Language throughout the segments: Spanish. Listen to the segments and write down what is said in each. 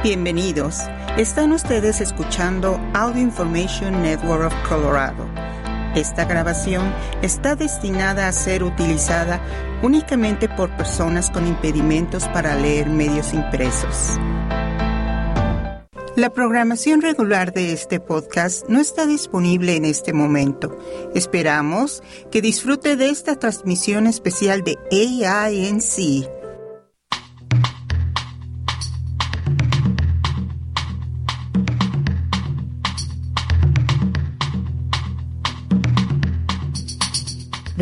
Bienvenidos. Están ustedes escuchando Audio Information Network of Colorado. Esta grabación está destinada a ser utilizada únicamente por personas con impedimentos para leer medios impresos. La programación regular de este podcast no está disponible en este momento. Esperamos que disfrute de esta transmisión especial de AINC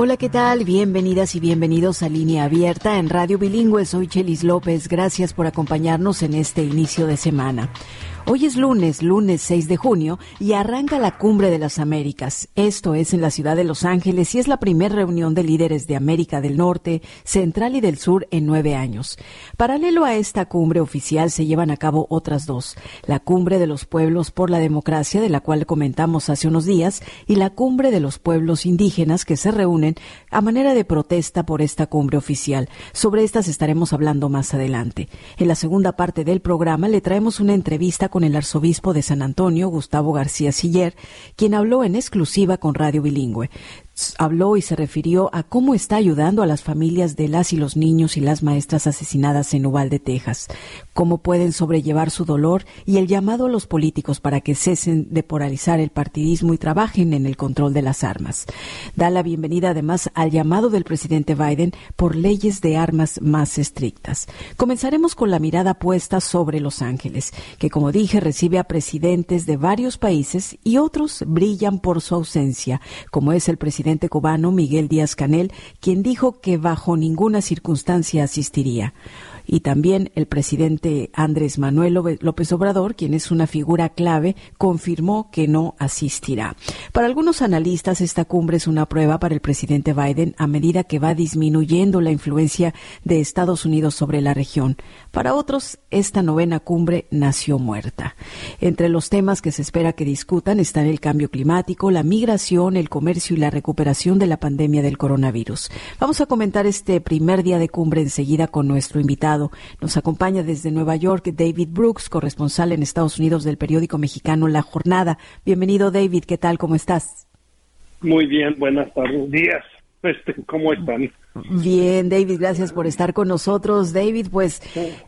Hola, ¿qué tal? Bienvenidas y bienvenidos a Línea Abierta en Radio Bilingüe. Soy Chelis López. Gracias por acompañarnos en este inicio de semana. Hoy es lunes, lunes 6 de junio, y arranca la Cumbre de las Américas. Esto es en la ciudad de Los Ángeles y es la primera reunión de líderes de América del Norte, Central y del Sur en nueve años. Paralelo a esta cumbre oficial se llevan a cabo otras dos. La Cumbre de los Pueblos por la Democracia, de la cual comentamos hace unos días, y la Cumbre de los Pueblos Indígenas que se reúnen a manera de protesta por esta cumbre oficial. Sobre estas estaremos hablando más adelante. En la segunda parte del programa le traemos una entrevista con con el arzobispo de San Antonio, Gustavo García Siller, quien habló en exclusiva con Radio Bilingüe habló y se refirió a cómo está ayudando a las familias de las y los niños y las maestras asesinadas en Uvalde, Texas, cómo pueden sobrellevar su dolor y el llamado a los políticos para que cesen de polarizar el partidismo y trabajen en el control de las armas. Da la bienvenida además al llamado del presidente Biden por leyes de armas más estrictas. Comenzaremos con la mirada puesta sobre Los Ángeles, que como dije recibe a presidentes de varios países y otros brillan por su ausencia, como es el presidente cubano Miguel Díaz Canel, quien dijo que bajo ninguna circunstancia asistiría y también el presidente Andrés Manuel López Obrador, quien es una figura clave, confirmó que no asistirá. Para algunos analistas, esta cumbre es una prueba para el presidente Biden a medida que va disminuyendo la influencia de Estados Unidos sobre la región. Para otros, esta novena cumbre nació muerta. Entre los temas que se espera que discutan están el cambio climático, la migración, el comercio y la recuperación de la pandemia del coronavirus. Vamos a comentar este primer día de cumbre enseguida con nuestro invitado nos acompaña desde Nueva York David Brooks, corresponsal en Estados Unidos del periódico mexicano La Jornada. Bienvenido David, ¿qué tal? ¿Cómo estás? Muy bien, buenas tardes, días. Este, ¿Cómo están? Bien, David, gracias por estar con nosotros. David, pues,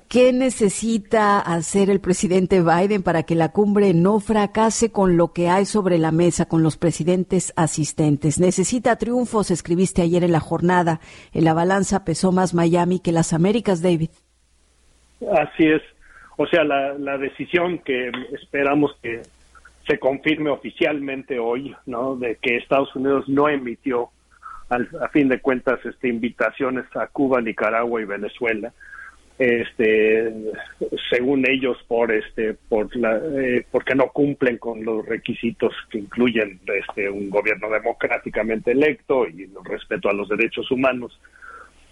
¿qué necesita hacer el presidente Biden para que la cumbre no fracase con lo que hay sobre la mesa, con los presidentes asistentes? Necesita triunfos, escribiste ayer en la jornada. En la balanza pesó más Miami que las Américas, David. Así es. O sea, la, la decisión que esperamos que se confirme oficialmente hoy, ¿no? De que Estados Unidos no emitió a fin de cuentas este invitaciones a Cuba, Nicaragua y Venezuela este según ellos por este por la eh, porque no cumplen con los requisitos que incluyen este un gobierno democráticamente electo y el respeto a los derechos humanos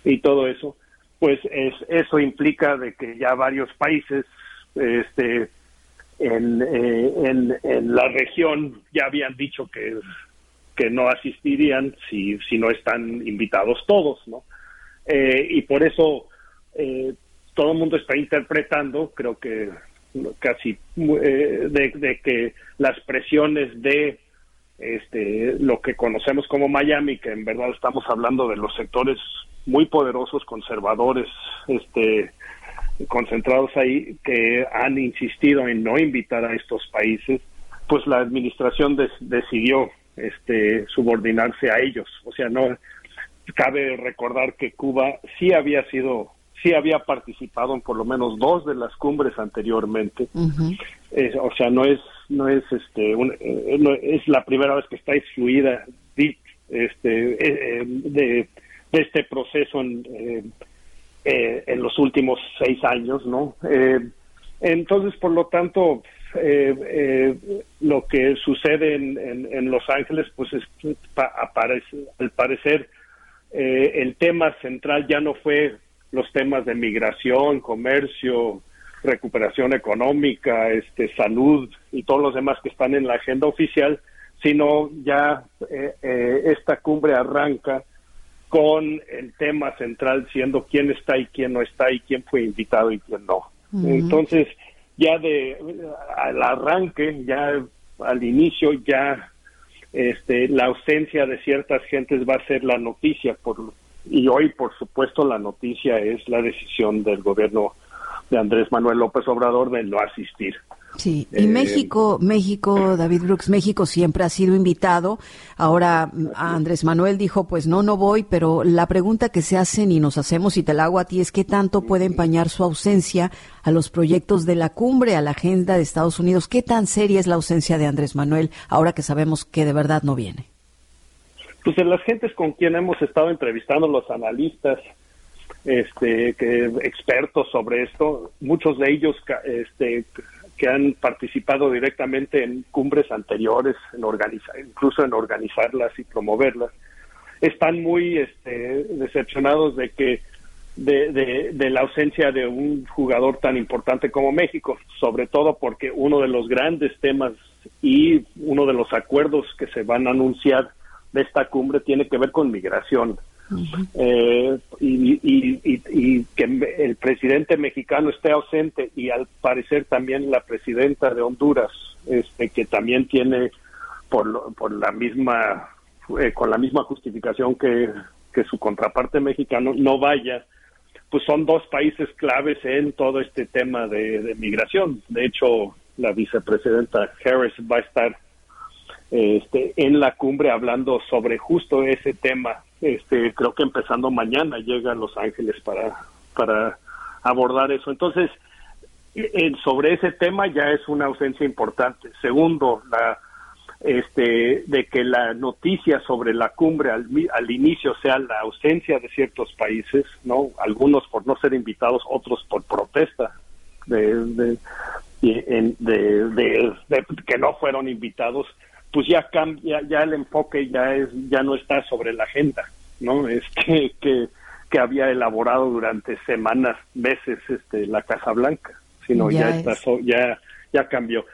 y todo eso pues es eso implica de que ya varios países este en, eh, en, en la región ya habían dicho que que no asistirían si, si no están invitados todos, ¿no? Eh, y por eso eh, todo el mundo está interpretando, creo que casi eh, de, que las presiones de este lo que conocemos como Miami, que en verdad estamos hablando de los sectores muy poderosos, conservadores, este concentrados ahí, que han insistido en no invitar a estos países, pues la administración decidió este, subordinarse a ellos. O sea, no cabe recordar que Cuba sí había sido, sí había participado en por lo menos dos de las cumbres anteriormente. o sea, no es, no es, este, eh, es la primera vez que está excluida este, eh, eh, de, este proceso en, en los últimos seis años, ¿no? entonces, por lo tanto, eh, eh, lo que sucede en, Los Ángeles, pues es, aparece, al parecer eh, el tema central ya no fue los temas de migración, comercio, recuperación económica, este, salud y todos los demás que están en la agenda oficial, sino ya esta cumbre arranca con el tema central siendo quién está y quién no está y quién fue invitado y quién no. Entonces, ya de al arranque, ya al inicio, ya este, la ausencia de ciertas gentes va a ser la noticia por y hoy por supuesto la noticia es la decisión del gobierno de Andrés Manuel López Obrador de no asistir. Sí, y eh, México, México, David Brooks, México siempre ha sido invitado. Ahora Andrés Manuel dijo, pues no, no voy, pero la pregunta que se hacen y nos hacemos y te la hago a ti es qué tanto puede empañar su ausencia a los proyectos de la cumbre, a la agenda de Estados Unidos. ¿Qué tan seria es la ausencia de Andrés Manuel ahora que sabemos que de verdad no viene? Pues en las gentes con quien hemos estado entrevistando, los analistas, este, que expertos sobre esto, muchos de ellos este, que han participado directamente en cumbres anteriores, en organizar, incluso en organizarlas y promoverlas, están muy este, decepcionados de que de, de, la ausencia de un jugador tan importante como México, sobre todo porque uno de los grandes temas y uno de los acuerdos que se van a anunciar de esta cumbre tiene que ver con migración eh, y, que el presidente mexicano esté ausente y al parecer también la presidenta de Honduras, este, que también tiene por, por la misma, eh, con la misma justificación que, su contraparte mexicano, no vaya, pues son dos países claves en todo este tema de migración. De hecho, la vicepresidenta Harris va a estar este, en la cumbre hablando sobre justo ese tema este, creo que empezando mañana llega a Los Ángeles para, para abordar eso. Entonces, sobre ese tema ya es una ausencia importante. Segundo, la, este, de que la noticia sobre la cumbre al, al, inicio sea la ausencia de ciertos países, no, algunos por no ser invitados, otros por protesta de, de, de, de que no fueron invitados pues ya cambia, ya el enfoque ya es, ya no está sobre la agenda, ¿no? Es que, que, había elaborado durante semanas, meses, este, la Casa Blanca, sino ya, está, ya, ya cambió.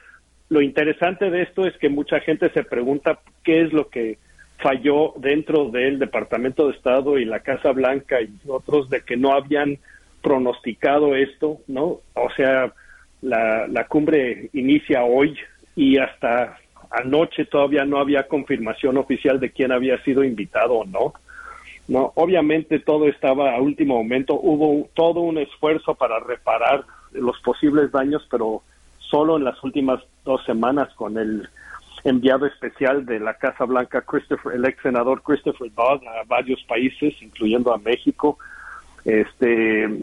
Lo interesante de esto es que mucha gente se pregunta qué es lo que falló dentro del Departamento de Estado y la Casa Blanca y otros de que no habían pronosticado esto, ¿no? O sea, la, la cumbre inicia hoy y hasta anoche todavía no había confirmación oficial de quién había sido invitado o no. No, obviamente todo estaba a último momento, hubo todo un esfuerzo para reparar los posibles daños, pero solo en las últimas dos semanas con el enviado especial de la Casa Blanca, Christopher, el ex senador Christopher Dodd, a varios países, incluyendo a México, este,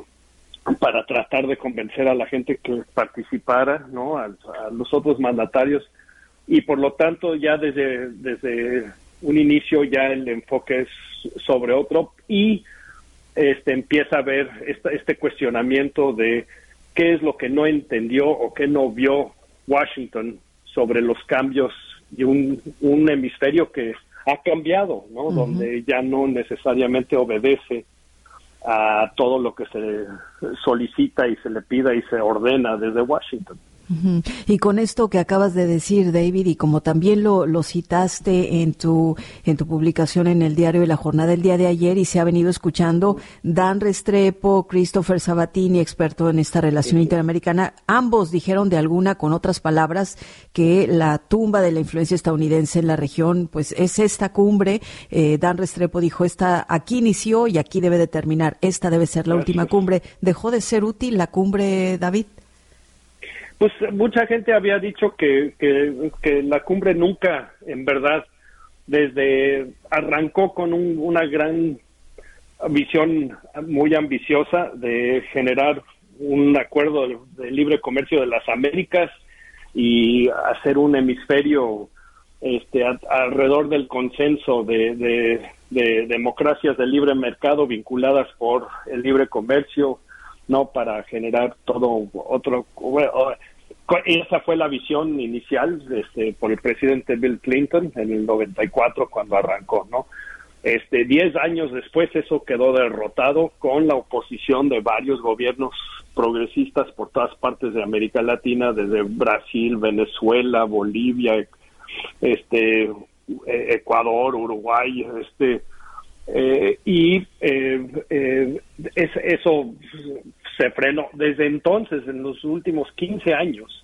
para tratar de convencer a la gente que participara, ¿no? a los otros mandatarios y por lo tanto ya desde, desde un inicio ya el enfoque es sobre otro y este empieza a ver este cuestionamiento de qué es lo que no entendió o qué no vio Washington sobre los cambios de un, un hemisferio que ha cambiado, ¿no? Donde ya no necesariamente obedece a todo lo que se solicita y se le pida y se ordena desde Washington. Y con esto que acabas de decir, David, y como también lo, lo, citaste en tu, en tu publicación en el diario de la jornada del día de ayer y se ha venido escuchando, Dan Restrepo, Christopher Sabatini, experto en esta relación interamericana, ambos dijeron de alguna, con otras palabras, que la tumba de la influencia estadounidense en la región, pues es esta cumbre. Eh, Dan Restrepo dijo, esta aquí inició y aquí debe de terminar. Esta debe ser la última cumbre. ¿Dejó de ser útil la cumbre, David? Pues mucha gente había dicho que, que, la cumbre nunca, en verdad, desde arrancó con una gran visión muy ambiciosa de generar un acuerdo de, libre comercio de las Américas y hacer un hemisferio este, alrededor del consenso de, de, democracias de libre mercado vinculadas por el libre comercio, no para generar todo otro esa fue la visión inicial este, por el presidente Bill Clinton en el 94 cuando arrancó, ¿no? Este, diez años después eso quedó derrotado con la oposición de varios gobiernos progresistas por todas partes de América Latina, desde Brasil, Venezuela, Bolivia, este, e, Ecuador, Uruguay, este, eh, y eh, eh, eso se frenó. Desde entonces, en los últimos 15 años,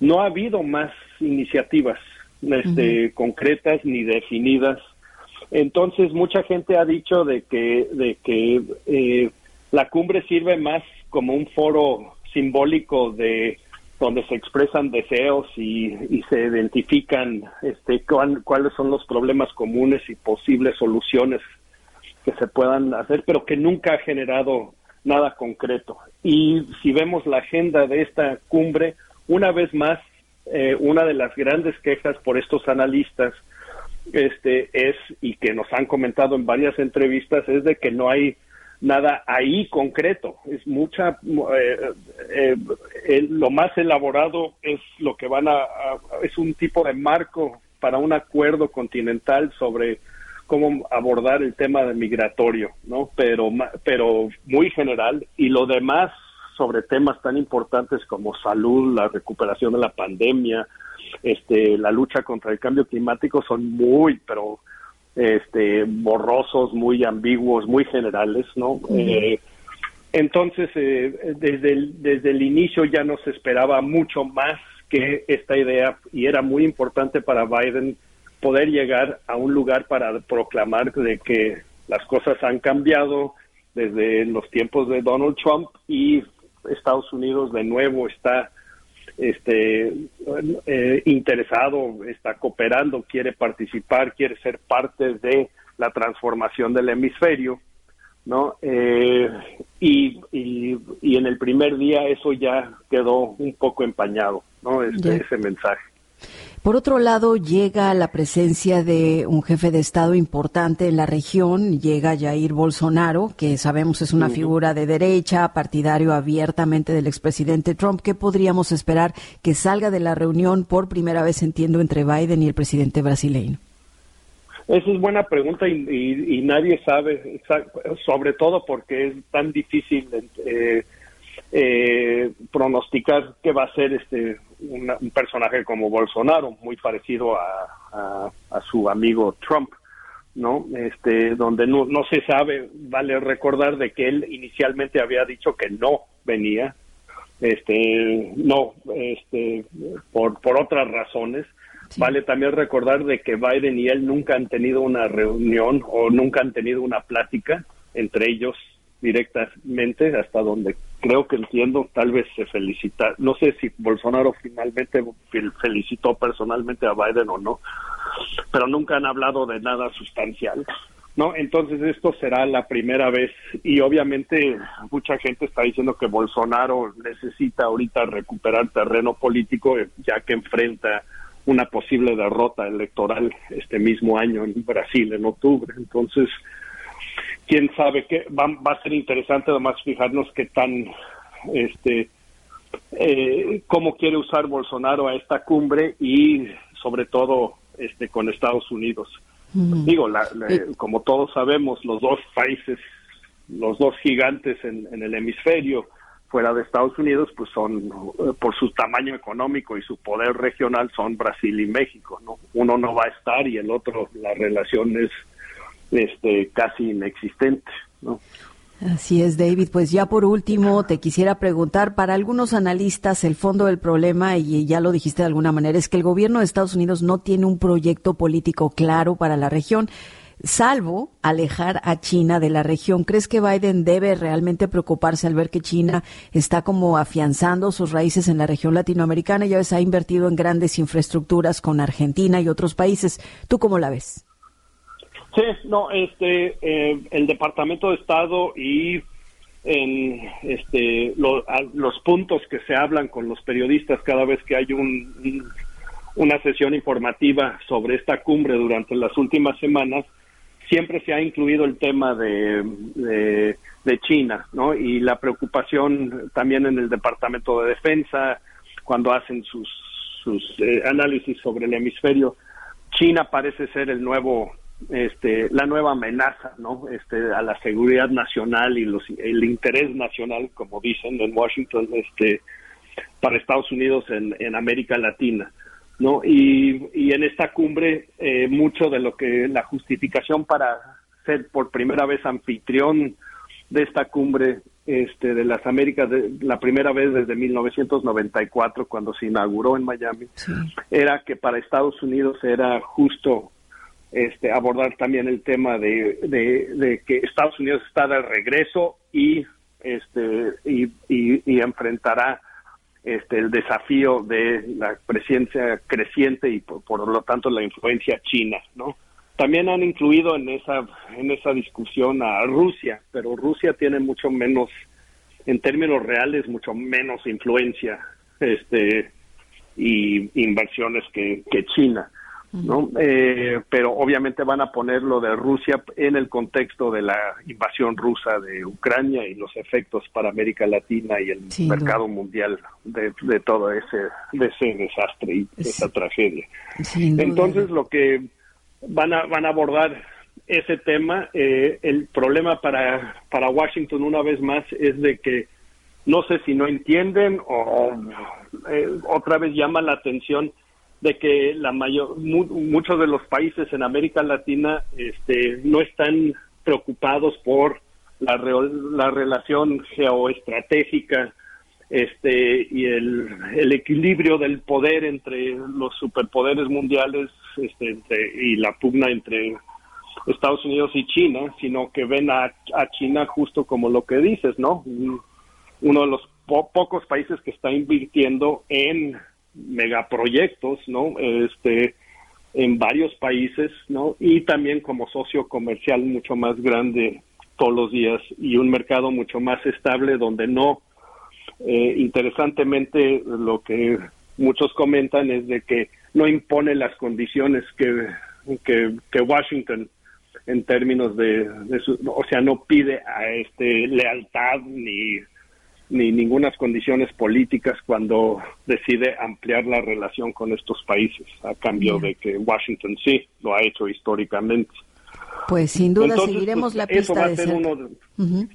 no ha habido más iniciativas este, concretas ni definidas entonces mucha gente ha dicho de que de que eh, la cumbre sirve más como un foro simbólico de donde se expresan deseos y, se identifican este cuáles son los problemas comunes y posibles soluciones que se puedan hacer, pero que nunca ha generado nada concreto. Y si vemos la agenda de esta cumbre, una vez más, eh, una de las grandes quejas por estos analistas este es y que nos han comentado en varias entrevistas es de que no hay nada ahí concreto. Es mucha eh, eh, lo más elaborado es lo que van a, es un tipo de marco para un acuerdo continental sobre cómo abordar el tema migratorio no pero pero muy general y lo demás sobre temas tan importantes como salud la recuperación de la pandemia este, la lucha contra el cambio climático son muy, pero este, borrosos, muy ambiguos, muy generales, ¿no? Eh, entonces, eh, desde, el, desde el inicio ya nos esperaba mucho más que esta idea y era muy importante para Biden poder llegar a un lugar para proclamar de que las cosas han cambiado desde los tiempos de Donald Trump y Estados Unidos de nuevo está este eh, interesado, está cooperando, quiere participar, quiere ser parte de la transformación del hemisferio, ¿no? Eh, y, y, en el primer día eso ya quedó un poco empañado, ¿no? Este, ese mensaje. Por otro lado, llega la presencia de un jefe de Estado importante en la región, llega Jair Bolsonaro, que sabemos es una figura de derecha, partidario abiertamente del expresidente Trump. ¿Qué podríamos esperar que salga de la reunión por primera vez, entiendo, entre Biden y el presidente brasileño? Esa es buena pregunta y, nadie sabe, sobre todo porque es tan difícil eh, eh, pronosticar qué va a ser este un personaje como Bolsonaro, muy parecido a, a, su amigo Trump, ¿no? Este, donde no, no se sabe, vale recordar de que él inicialmente había dicho que no venía, este, no, este, por, por otras razones. Vale también recordar de que Biden y él nunca han tenido una reunión o nunca han tenido una plática entre ellos directamente, hasta donde creo que entiendo, tal vez se felicita, no sé si Bolsonaro finalmente felicitó personalmente a Biden o no, pero nunca han hablado de nada sustancial. ¿no? Entonces esto será la primera vez y obviamente mucha gente está diciendo que Bolsonaro necesita ahorita recuperar terreno político ya que enfrenta una posible derrota electoral este mismo año en Brasil en octubre. Entonces, quién sabe qué va, a ser interesante además fijarnos qué tan este eh, cómo quiere usar Bolsonaro a esta cumbre y sobre todo este con Estados Unidos. Digo como todos sabemos los dos países los dos gigantes en, en, el hemisferio fuera de Estados Unidos pues son eh, por su tamaño económico y su poder regional son Brasil y México no uno no va a estar y el otro la relación es este, casi inexistente. ¿no? Así es, David. Pues ya por último, te quisiera preguntar, para algunos analistas el fondo del problema, y ya lo dijiste de alguna manera, es que el gobierno de Estados Unidos no tiene un proyecto político claro para la región, salvo alejar a China de la región. ¿Crees que Biden debe realmente preocuparse al ver que China está como afianzando sus raíces en la región latinoamericana? Ya ves, ha invertido en grandes infraestructuras con Argentina y otros países. ¿Tú cómo la ves? Sí, no, este, eh, el Departamento de Estado y en este los puntos que se hablan con los periodistas cada vez que hay un, una sesión informativa sobre esta cumbre durante las últimas semanas siempre se ha incluido el tema de, de, de China, ¿no? Y la preocupación también en el Departamento de Defensa, cuando hacen sus, sus eh, análisis sobre el hemisferio. China parece ser el nuevo este, la nueva amenaza ¿no? este, a la seguridad nacional y los, el interés nacional, como dicen en Washington, este, para Estados Unidos en, en América Latina. ¿no? Y, y en esta cumbre, eh, mucho de lo que la justificación para ser por primera vez anfitrión de esta cumbre este, de las Américas, de, la primera vez desde 1994, cuando se inauguró en Miami, era que para Estados Unidos era justo este, abordar también el tema de, que Estados Unidos está de regreso y este y, enfrentará este el desafío de la presencia creciente y por, lo tanto la influencia china, ¿no? También han incluido en esa en esa discusión a Rusia, pero Rusia tiene mucho menos en términos reales mucho menos influencia este y inversiones que China. ¿No? Eh, pero obviamente van a poner lo de Rusia en el contexto de la invasión rusa de Ucrania y los efectos para América Latina y el mercado mundial de, todo ese, de ese desastre y esa tragedia. Entonces lo que van a, van a abordar ese tema, eh, el problema para, para Washington una vez más es de que no sé si no entienden o eh, otra vez llama la atención de que la mayor muchos de los países en América Latina este no están preocupados por la, la relación geoestratégica este y el, el, equilibrio del poder entre los superpoderes mundiales este y la pugna entre Estados Unidos y China, sino que ven a, a China justo como lo que dices, ¿no? Uno de los pocos países que está invirtiendo en megaproyectos, ¿no? Este, en varios países, ¿no? Y también como socio comercial mucho más grande todos los días y un mercado mucho más estable donde no, eh, interesantemente, lo que muchos comentan es de que no impone las condiciones que, que, Washington en términos de, de su, o sea, no pide a este lealtad ni ni ninguna condiciones políticas cuando decide ampliar la relación con estos países, a cambio de que Washington sí lo ha hecho históricamente. Pues sin duda seguiremos la pista va a ser uno,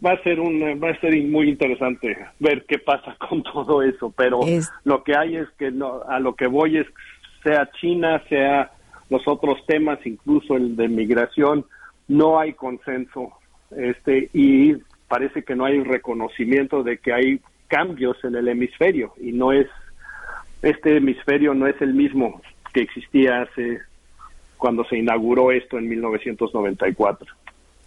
va a ser un va a ser muy interesante ver qué pasa con todo eso, pero lo que hay es que no, a lo que voy es sea China, sea los otros temas, incluso el de migración, no hay consenso este y parece que no hay reconocimiento de que hay cambios en el hemisferio y no es este hemisferio no es el mismo que existía hace cuando se inauguró esto en 1994.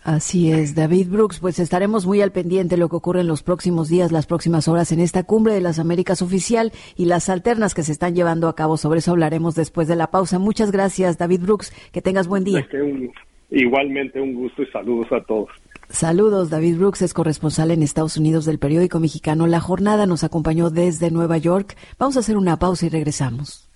Así es, David Brooks, pues estaremos muy al pendiente de lo que ocurre en los próximos días, las próximas horas en esta cumbre de las Américas oficial y las alternas que se están llevando a cabo. Sobre eso hablaremos después de la pausa. Muchas gracias, David Brooks. Que tengas buen día. igualmente un gusto y saludos a todos. Saludos, David Brooks es corresponsal en Estados Unidos del periódico mexicano La Jornada, nos acompañó desde Nueva York. Vamos a hacer una pausa y regresamos.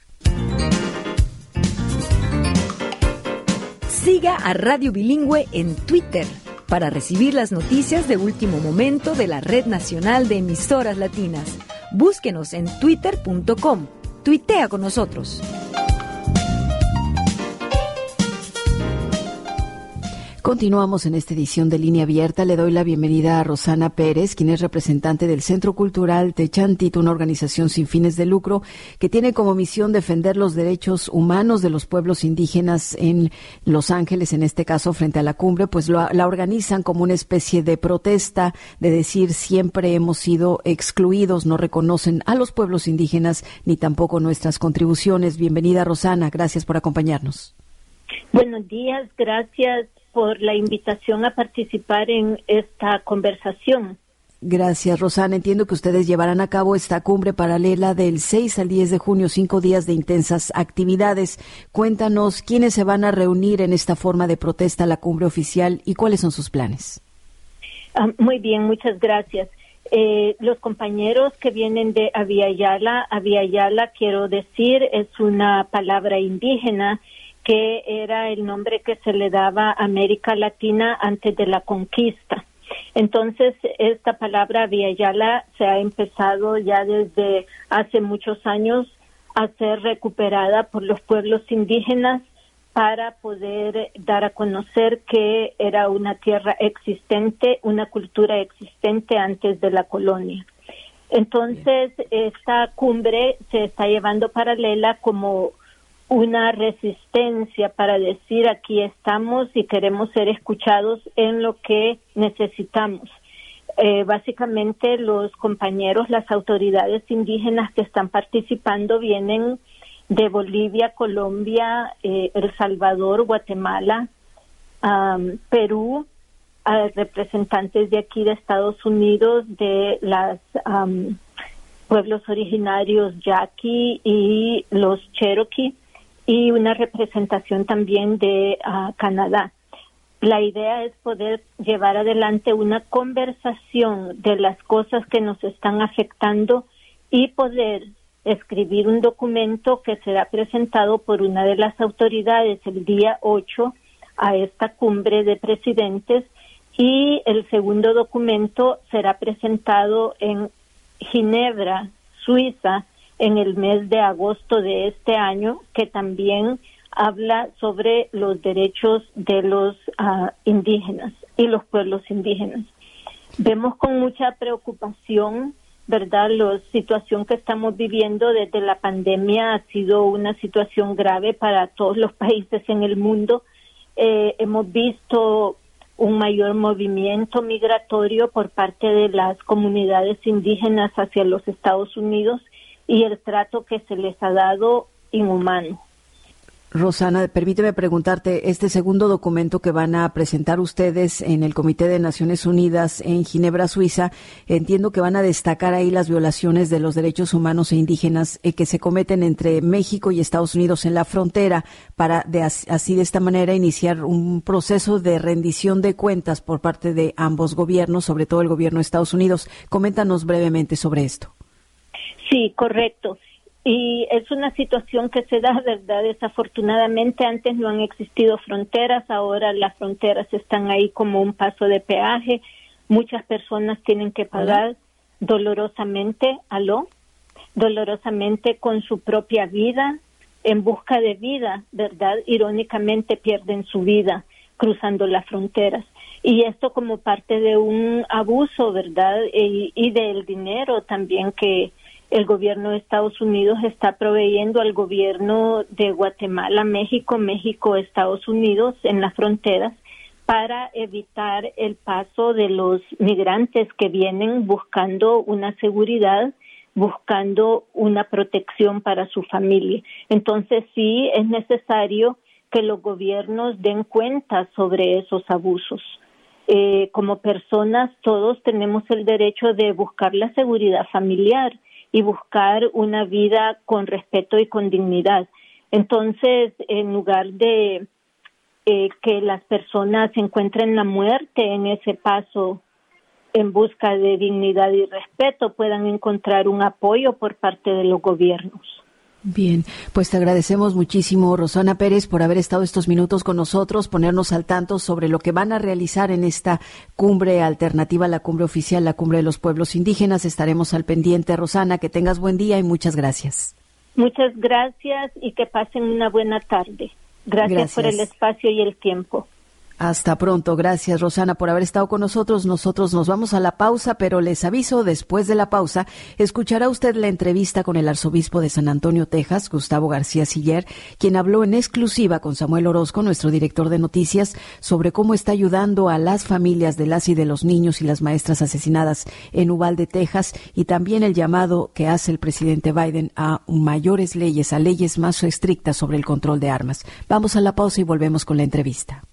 Siga a Radio Bilingüe en Twitter para recibir las noticias de último momento de la Red Nacional de Emisoras Latinas. Búsquenos en twitter.com. Tuitea con nosotros. Continuamos en esta edición de Línea Abierta. Le doy la bienvenida a Rosana Pérez, quien es representante del Centro Cultural Techantit, una organización sin fines de lucro que tiene como misión defender los derechos humanos de los pueblos indígenas en Los Ángeles, en este caso frente a la cumbre, pues la organizan como una especie de protesta de decir siempre hemos sido excluidos, no reconocen a los pueblos indígenas ni tampoco nuestras contribuciones. Bienvenida Rosana, gracias por acompañarnos. Buenos días, gracias por la invitación a participar en esta conversación. Gracias, Rosana. Entiendo que ustedes llevarán a cabo esta cumbre paralela del 6 al 10 de junio, cinco días de intensas actividades. Cuéntanos quiénes se van a reunir en esta forma de protesta a la cumbre oficial y cuáles son sus planes. Ah, muy bien, muchas gracias. Eh, los compañeros que vienen de Aviala, Aviala, quiero decir, es una palabra indígena que era el nombre que se le daba a América Latina antes de la conquista. Entonces, esta palabra Viayala se ha empezado ya desde hace muchos años a ser recuperada por los pueblos indígenas para poder dar a conocer que era una tierra existente, una cultura existente antes de la colonia. Entonces, esta cumbre se está llevando paralela como una resistencia para decir aquí estamos y queremos ser escuchados en lo que necesitamos. Eh, básicamente los compañeros, las autoridades indígenas que están participando vienen de Bolivia, Colombia, eh, El Salvador, Guatemala, Perú, representantes de aquí de Estados Unidos, de los pueblos originarios Yaqui y los Cherokee y una representación también de ah, Canadá. La idea es poder llevar adelante una conversación de las cosas que nos están afectando y poder escribir un documento que será presentado por una de las autoridades el día 8 a esta cumbre de presidentes y el segundo documento será presentado en Ginebra, Suiza, en el mes de agosto de este año, que también habla sobre los derechos de los ah, indígenas y los pueblos indígenas. Vemos con mucha preocupación, ¿verdad? La situación que estamos viviendo desde la pandemia ha sido una situación grave para todos los países en el mundo. Eh, hemos visto un mayor movimiento migratorio por parte de las comunidades indígenas hacia los Estados Unidos y el trato que se les ha dado inhumano. Rosana, permíteme preguntarte, este segundo documento que van a presentar ustedes en el Comité de Naciones Unidas en Ginebra, Suiza, entiendo que van a destacar ahí las violaciones de los derechos humanos e indígenas eh, que se cometen entre México y Estados Unidos en la frontera para de, así de esta manera iniciar un proceso de rendición de cuentas por parte de ambos gobiernos, sobre todo el gobierno de Estados Unidos. Coméntanos brevemente sobre esto. Sí, correcto. Y es una situación que se da, ¿verdad? Desafortunadamente antes no han existido fronteras, ahora las fronteras están ahí como un paso de peaje. Muchas personas tienen que pagar dolorosamente, aló, dolorosamente con su propia vida, en busca de vida, ¿verdad? Irónicamente pierden su vida cruzando las fronteras. Y esto como parte de un abuso, ¿verdad? Y, y del dinero también que el gobierno de Estados Unidos está proveyendo al gobierno de Guatemala, México, México, Estados Unidos en las fronteras para evitar el paso de los migrantes que vienen buscando una seguridad, buscando una protección para su familia. Entonces sí es necesario que los gobiernos den cuenta sobre esos abusos. Eh, como personas todos tenemos el derecho de buscar la seguridad familiar y buscar una vida con respeto y con dignidad. Entonces, en lugar de eh, que las personas encuentren la muerte en ese paso en busca de dignidad y respeto, puedan encontrar un apoyo por parte de los gobiernos. Bien, pues te agradecemos muchísimo, Rosana Pérez, por haber estado estos minutos con nosotros, ponernos al tanto sobre lo que van a realizar en esta cumbre alternativa, la cumbre oficial, la cumbre de los pueblos indígenas. Estaremos al pendiente, Rosana. Que tengas buen día y muchas gracias. Muchas gracias y que pasen una buena tarde. gracias. por el espacio y el tiempo. Hasta pronto. Gracias, Rosana, por haber estado con nosotros. Nosotros nos vamos a la pausa, pero les aviso, después de la pausa, escuchará usted la entrevista con el arzobispo de San Antonio, Texas, Gustavo García Siller, quien habló en exclusiva con Samuel Orozco, nuestro director de noticias, sobre cómo está ayudando a las familias de las y de los niños y las maestras asesinadas en Uvalde, Texas, y también el llamado que hace el presidente Biden a mayores leyes, a leyes más estrictas sobre el control de armas. Vamos a la pausa y volvemos con la entrevista.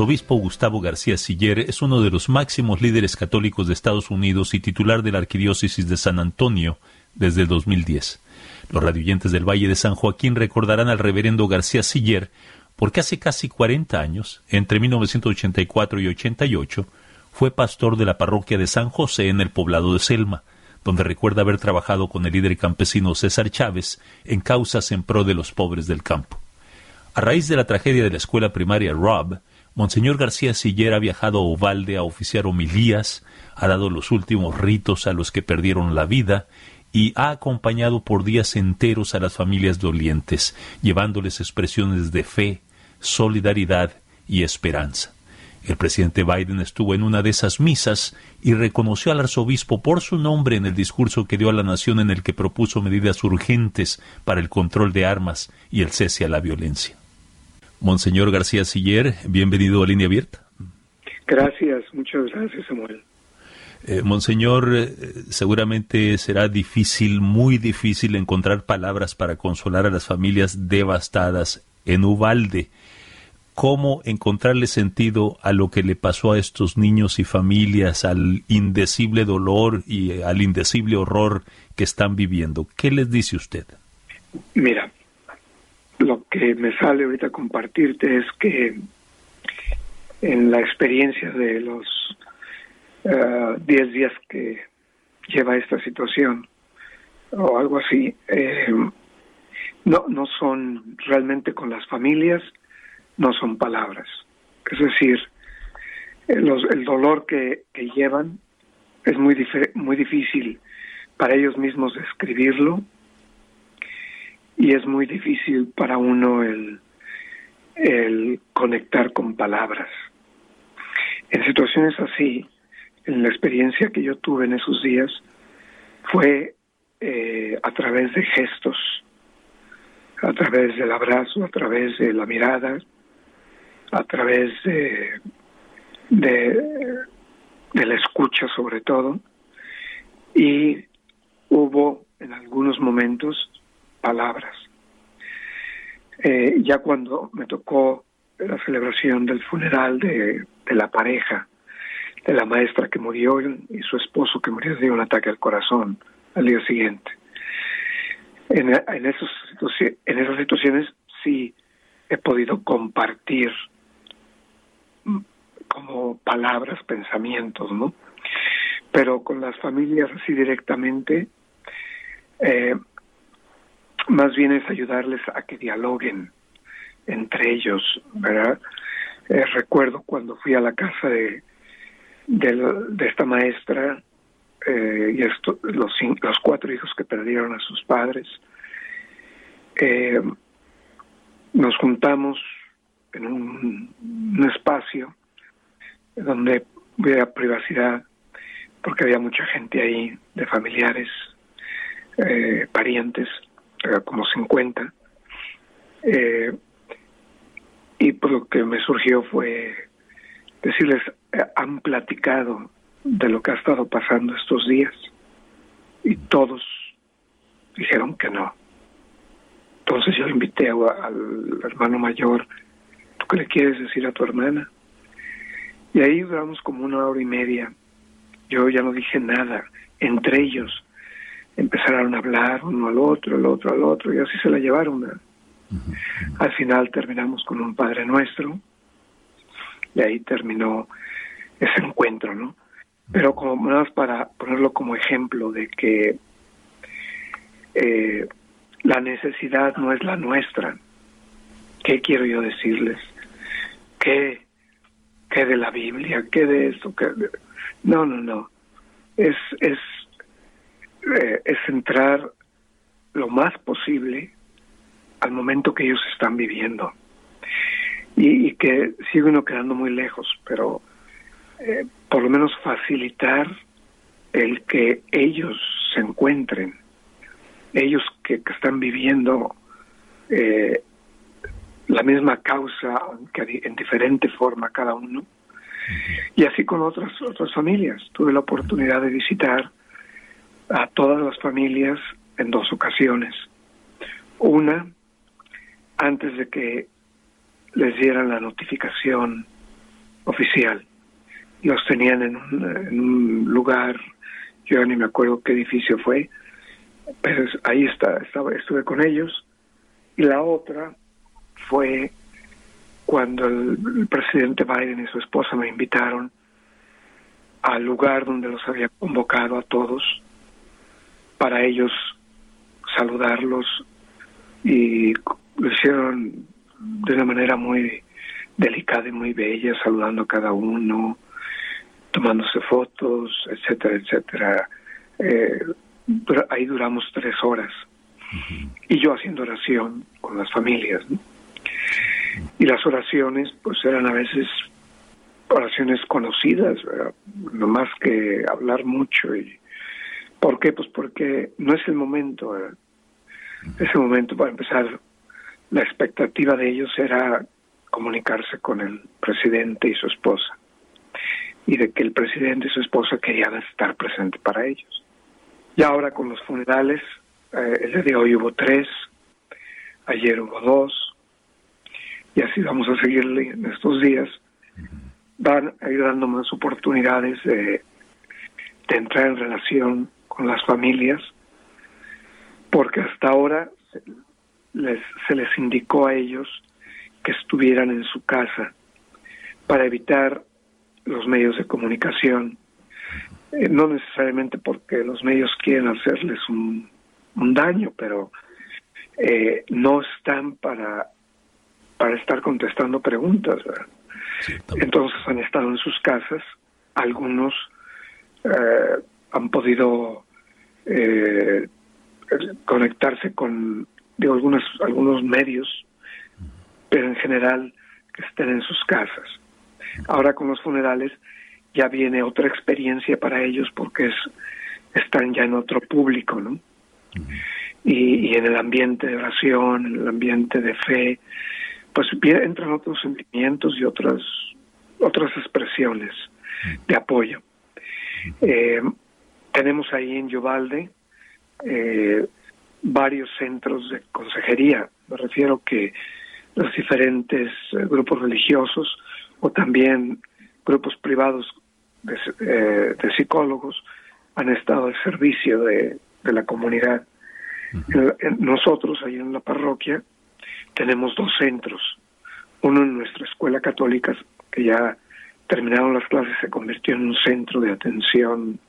Arzobispo Gustavo García Siller es uno de los máximos líderes católicos de Estados Unidos y titular de la Arquidiócesis de San Antonio desde el 2010. Los radioyentes del Valle de San Joaquín recordarán al reverendo García Siller porque hace casi 40 años, entre 1984 y 88, fue pastor de la parroquia de San José en el poblado de Selma, donde recuerda haber trabajado con el líder campesino César Chávez en causas en pro de los pobres del campo. A raíz de la tragedia de la escuela primaria Rob, Monseñor García Siller ha viajado a Uvalde a oficiar homilías, ha dado los últimos ritos a los que perdieron la vida y ha acompañado por días enteros a las familias dolientes, llevándoles expresiones de fe, solidaridad y esperanza. El presidente Biden estuvo en una de esas misas y reconoció al arzobispo por su nombre en el discurso que dio a la nación en el que propuso medidas urgentes para el control de armas y el cese a la violencia. Monseñor García Siller, bienvenido a Línea Abierta. Gracias, muchas gracias, Samuel. Eh, Monseñor, eh, seguramente será difícil, muy difícil encontrar palabras para consolar a las familias devastadas en Ubalde. ¿Cómo encontrarle sentido a lo que le pasó a estos niños y familias, al indecible dolor y al indecible horror que están viviendo? ¿Qué les dice usted? Mira, lo que me sale ahorita compartirte es que en la experiencia de los 10 eh, días que lleva esta situación o algo así, eh, no, no son realmente con las familias, no son palabras. Es decir, eh, el dolor que, que, llevan es muy, muy difícil para ellos mismos describirlo y es muy difícil para uno el, conectar con palabras. En situaciones así, en la experiencia que yo tuve en esos días, fue eh, a través de gestos, a través del abrazo, a través de la mirada, a través de, de la escucha sobre todo, y hubo en algunos momentos palabras. Eh, ya cuando me tocó la celebración del funeral de, la pareja, de la maestra que murió y su esposo que murió de un ataque al corazón al día siguiente. En, esos, en esas situaciones sí he podido compartir como palabras, pensamientos, ¿no? Pero con las familias así directamente, eh, más bien es ayudarles a que dialoguen entre ellos, ¿verdad? Eh, recuerdo cuando fui a la casa de, de, esta maestra eh, y esto, los, los cuatro hijos que perdieron a sus padres, eh, nos juntamos en un, un espacio donde había privacidad porque había mucha gente ahí de familiares, parientes, como 50. Eh, y por lo que me surgió fue decirles, eh, han platicado de lo que ha estado pasando estos días y todos dijeron que no. Entonces yo invité al hermano mayor, ¿tú qué le quieres decir a tu hermana? Y ahí duramos como una hora y media. Yo ya no dije nada. Entre ellos empezaron a hablar uno al otro, el otro al otro, y así se la llevaron. Al final terminamos con un Padre Nuestro, y ahí terminó ese encuentro, ¿no? Pero como más para ponerlo como ejemplo de que eh, la necesidad no es la nuestra. ¿Qué quiero yo decirles? ¿Qué, qué de la Biblia? ¿Qué de esto? ¿Qué No, no, no. Es, es eh, es entrar lo más posible al momento que ellos están viviendo. Y, que sigue uno quedando muy lejos, pero eh, por lo menos facilitar el que ellos se encuentren, ellos que, están viviendo eh, la misma causa, aunque en diferente forma cada uno, y así con otras otras familias. Tuve la oportunidad de visitar a todas las familias en dos ocasiones. Una, antes de que les dieran la notificación oficial. Los tenían en un, lugar, yo ni me acuerdo qué edificio fue, pero ahí está, estaba, estuve con ellos. Y la otra fue cuando el, presidente Biden y su esposa me invitaron al lugar donde los había convocado a todos para ellos saludarlos y lo hicieron de una manera muy delicada y muy bella, saludando a cada uno, tomándose fotos, etcétera, etcétera. Eh, ahí duramos tres horas y yo haciendo oración con las familias. Y las oraciones pues eran a veces oraciones conocidas, no más que hablar mucho. y ¿Por qué? Pues porque no es el momento. Ese momento para empezar, la expectativa de ellos era comunicarse con el presidente y su esposa y de que el presidente y su esposa querían estar presentes para ellos. Y ahora con los funerales, eh, el día de hoy hubo tres, ayer hubo dos, y así vamos a seguirle en estos días. Van a ir dando más oportunidades de, de entrar en relación con las familias, porque hasta ahora les, se les indicó a ellos que estuvieran en su casa para evitar los medios de comunicación, eh, no necesariamente porque los medios quieren hacerles un, daño, pero eh, no están para, para estar contestando preguntas. Entonces han estado en sus casas, algunos eh, han podido conectarse con digo, algunos, algunos medios, pero en general que estén en sus casas. Ahora con los funerales ya viene otra experiencia para ellos porque es, están ya en otro público, ¿no? Y, en el ambiente de oración, en el ambiente de fe, pues entran otros sentimientos y otras otras expresiones de apoyo. Eh, tenemos ahí en Yovalde eh, varios centros de consejería. Me refiero que los diferentes eh, grupos religiosos o también grupos privados de, eh, psicólogos han estado al servicio de, la comunidad. Nosotros, ahí en la parroquia, tenemos dos centros. Uno en nuestra escuela católica, que ya terminaron las clases, se convirtió en un centro de atención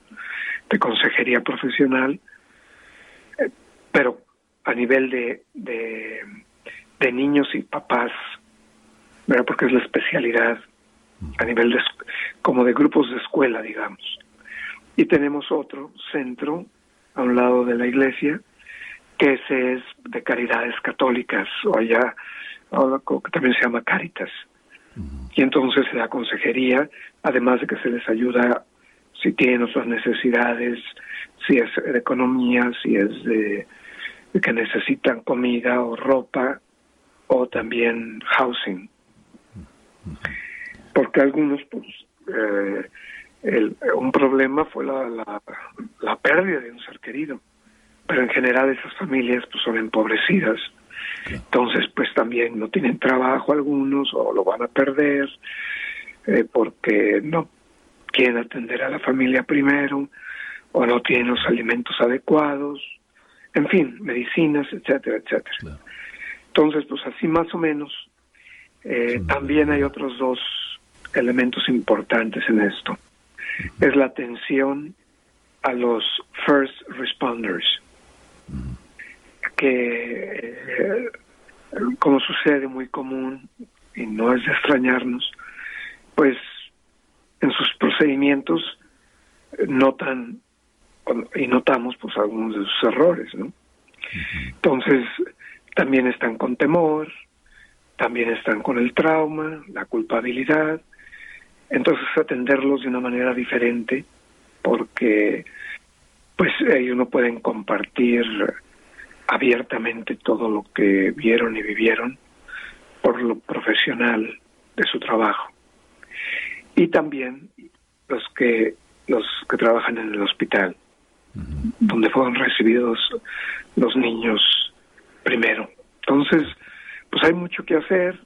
de consejería profesional pero a nivel de, de, niños y papás, ¿verdad? porque es la especialidad a nivel de, como de grupos de escuela, digamos. Y tenemos otro centro a un lado de la iglesia, que ese es de caridades católicas, o allá, que también se llama Caritas. Y entonces se da consejería, además de que se les ayuda si tienen otras necesidades, si es de economía, si es de que necesitan comida o ropa o también housing. Porque algunos, pues, eh, un problema fue la, la, la, pérdida de un ser querido, pero en general esas familias pues son empobrecidas. Entonces, pues también no tienen trabajo algunos o lo van a perder eh, porque no quieren atender a la familia primero o no tienen los alimentos adecuados en fin, medicinas, etcétera, etcétera. Entonces, pues así más o menos. Eh, también hay otros dos elementos importantes en esto. Es la atención a los first responders, que eh, como sucede muy común y no es de extrañarnos, pues en sus procedimientos notan y notamos pues algunos de sus errores, ¿no? Entonces, también están con temor, también están con el trauma, la culpabilidad, entonces atenderlos de una manera diferente porque pues ellos no pueden compartir abiertamente todo lo que vieron y vivieron por lo profesional de su trabajo. Y también los que los que trabajan en el hospital donde fueron recibidos los niños primero. Entonces, pues hay mucho que hacer,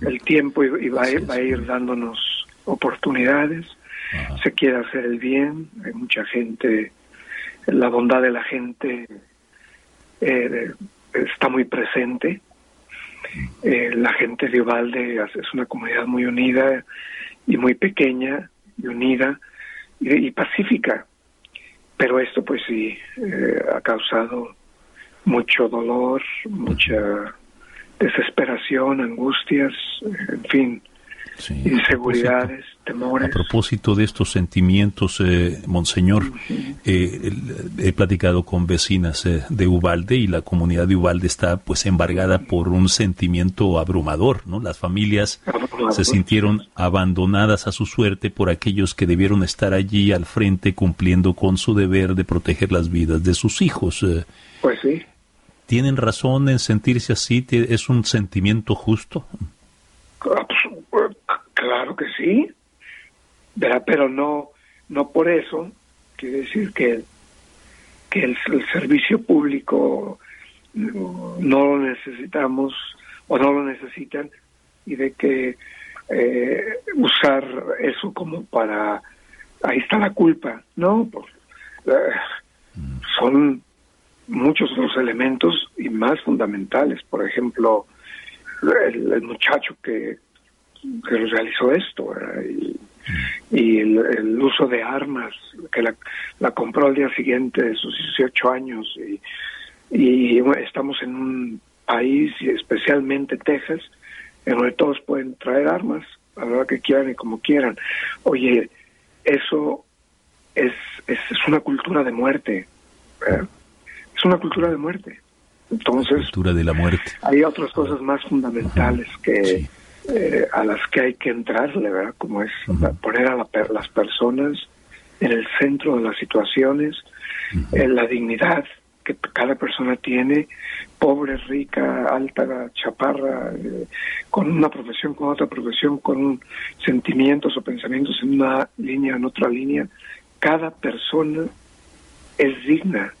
el tiempo y va, a ir dándonos oportunidades, se quiere hacer el bien, hay mucha gente, la bondad de la gente eh, está muy presente. Eh, la gente de Ubalde es una comunidad muy unida y muy pequeña y unida y, pacífica. Pero esto pues sí eh, ha causado mucho dolor, mucha desesperación, angustias, en fin, inseguridades, temores. A propósito de estos sentimientos, eh, Monseñor, eh, he platicado con vecinas eh, de Ubalde y la comunidad de Ubalde está pues embargada por un sentimiento abrumador, ¿no? Las familias se sintieron abandonadas a su suerte por aquellos que debieron estar allí al frente cumpliendo con su deber de proteger las vidas de sus hijos. pues sí. ¿Tienen razón en sentirse así? ¿Es un sentimiento justo? Claro que sí, pero no, no por eso quiere decir que, que el, servicio público no lo necesitamos o no lo necesitan y de que eh, usar eso como para ahí está la culpa, ¿no? Eh, son muchos los elementos y más fundamentales, por ejemplo, el muchacho que, que realizó esto y, el, uso de armas que la, compró al día siguiente de sus 18 años y, estamos en un país y especialmente Texas en donde todos pueden traer armas a la hora que quieran y como quieran. Oye eso es, es, una cultura de muerte es una cultura de muerte. Entonces cultura de la muerte. hay otras cosas más fundamentales que eh, a las que hay que entrarle, ¿verdad? Como es poner a las personas en el centro de las situaciones, en la dignidad que cada persona tiene, pobre, rica, alta, chaparra, eh, con una profesión, con otra profesión, con sentimientos o pensamientos en una línea, en otra línea, cada persona es digna.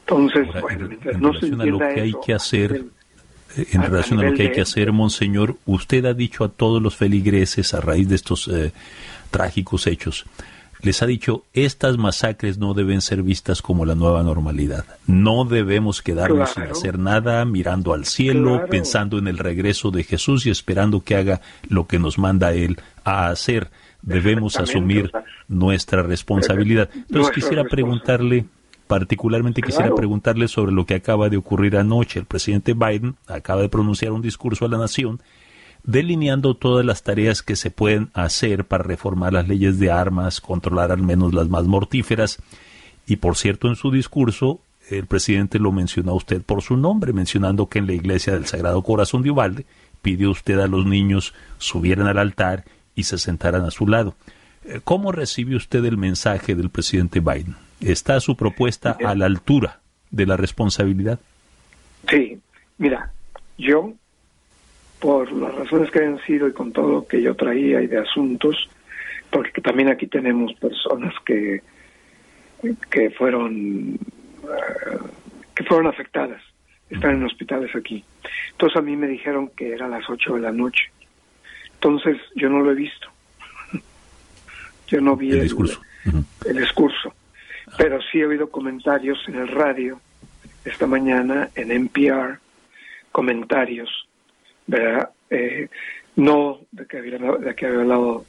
Entonces, bueno, no se lo que hay que hacer en relación a, lo que hay que hacer, Monseñor, usted ha dicho a todos los feligreses a raíz de estos eh, trágicos hechos, les ha dicho, estas masacres no deben ser vistas como la nueva normalidad. No debemos quedarnos sin hacer nada, mirando al cielo, pensando en el regreso de Jesús y esperando que haga lo que nos manda Él a hacer. Debemos asumir nuestra responsabilidad. Entonces quisiera preguntarle, Particularmente quisiera preguntarle sobre lo que acaba de ocurrir anoche. El presidente Biden acaba de pronunciar un discurso a la nación delineando todas las tareas que se pueden hacer para reformar las leyes de armas, controlar al menos las más mortíferas. Y por cierto, en su discurso, el presidente lo mencionó a usted por su nombre, mencionando que en la iglesia del Sagrado Corazón de Ubalde pidió usted a los niños subieran al altar y se sentaran a su lado. Eh, ¿Cómo recibe usted el mensaje del presidente Biden? ¿Está su propuesta a la altura de la responsabilidad? Sí, mira, yo, por las razones que han sido y con todo lo que yo traía y de asuntos, porque también aquí tenemos personas que, que fueron eh, que fueron afectadas, están en hospitales aquí. Entonces a mí me dijeron que era a las 8 de la noche. Entonces yo no lo he visto. Yo no vi el, discurso. el discurso pero sí he oído comentarios en el radio esta mañana en NPR, comentarios, ¿verdad? Eh, no de que, había, de que había hablado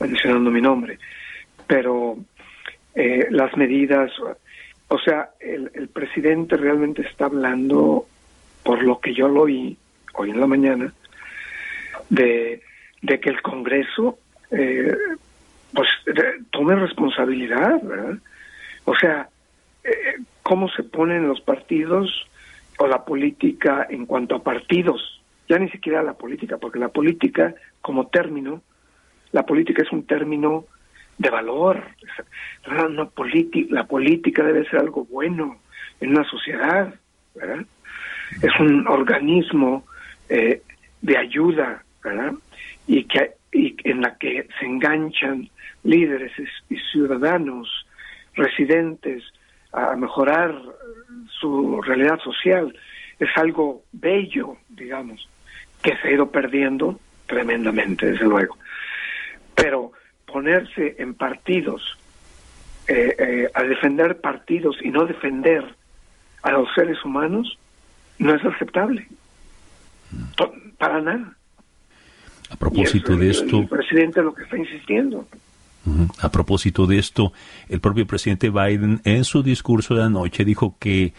mencionando mi nombre, pero eh, las medidas, o sea, el, el, presidente realmente está hablando, por lo que yo lo oí hoy en la mañana, de, de que el Congreso eh, pues tome responsabilidad, ¿verdad? O sea, eh, cómo se ponen los partidos o la política en cuanto a partidos, ya ni siquiera la política, porque la política como término, la política es un término de valor. Una la política debe ser algo bueno en una sociedad, ¿verdad? Es un organismo eh, de ayuda, ¿verdad? Y que y en la que se enganchan líderes y ciudadanos residentes a mejorar su realidad social. Es algo bello, digamos, que se ha ido perdiendo tremendamente, desde luego. Pero ponerse en partidos, eh, eh, a defender partidos y no defender a los seres humanos, no es aceptable. Para nada. A propósito de esto. El presidente lo que está insistiendo. A propósito de esto, el propio presidente Biden en su discurso de anoche dijo que eh,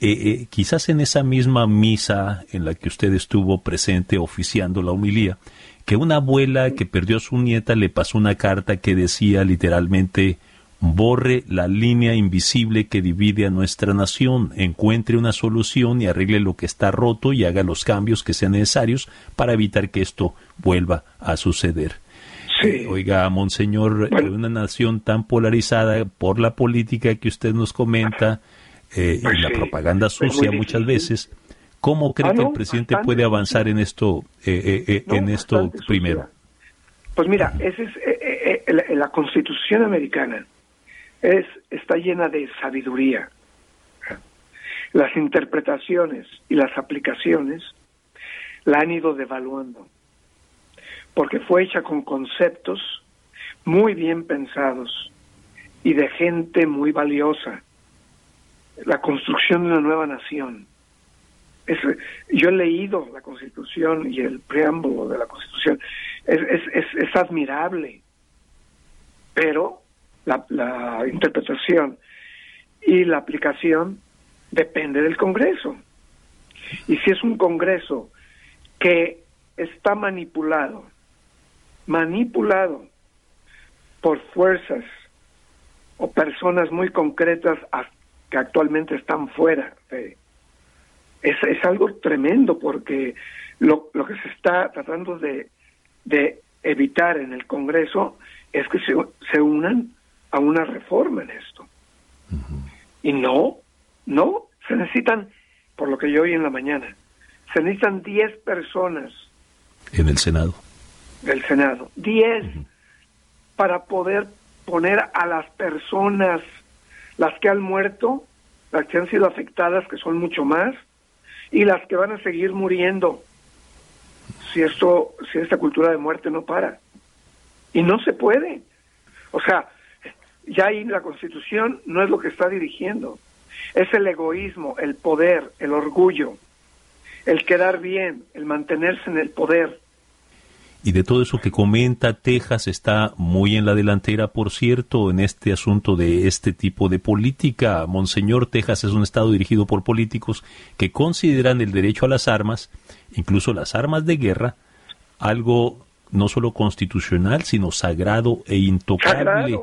eh, quizás en esa misma misa en la que usted estuvo presente oficiando la humilía, que una abuela que perdió a su nieta le pasó una carta que decía literalmente borre la línea invisible que divide a nuestra nación, encuentre una solución y arregle lo que está roto y haga los cambios que sean necesarios para evitar que esto vuelva a suceder. Eh, oiga, Monseñor, en una nación tan polarizada por la política que usted nos comenta eh, y pues la propaganda sucia muchas veces, ¿cómo cree ah, que el presidente puede avanzar en esto, eh, en esto primero? Pues mira, esa es la Constitución americana es, está llena de sabiduría. Las interpretaciones y las aplicaciones la han ido devaluando, porque fue hecha con conceptos muy bien pensados y de gente muy valiosa. La construcción de una nueva nación. Es, yo he leído la Constitución y el preámbulo de la Constitución. Es, es, es admirable, pero la, interpretación y la aplicación depende del Congreso. Y si es un Congreso que está manipulado, manipulado por fuerzas o personas muy concretas que actualmente están fuera es, es algo tremendo porque lo, lo que se está tratando de, de evitar en el Congreso es que se, se unan a una reforma en esto. Y no, no, se necesitan, por lo que yo oí en la mañana, se necesitan 10 personas. En el Senado. Del Senado. 10 para poder poner a las personas, las que han muerto, las que han sido afectadas, que son mucho más, y las que van a seguir muriendo si esto, si esta cultura de muerte no para. Y no se puede. O sea, ya ahí la Constitución no es lo que está dirigiendo, es el egoísmo, el poder, el orgullo, el quedar bien, el mantenerse en el poder. Y de todo eso que comenta, Texas está muy en la delantera, por cierto, en este asunto de este tipo de política. Monseñor, Texas es un estado dirigido por políticos que consideran el derecho a las armas, incluso las armas de guerra, algo no solo constitucional, sino sagrado e intocable.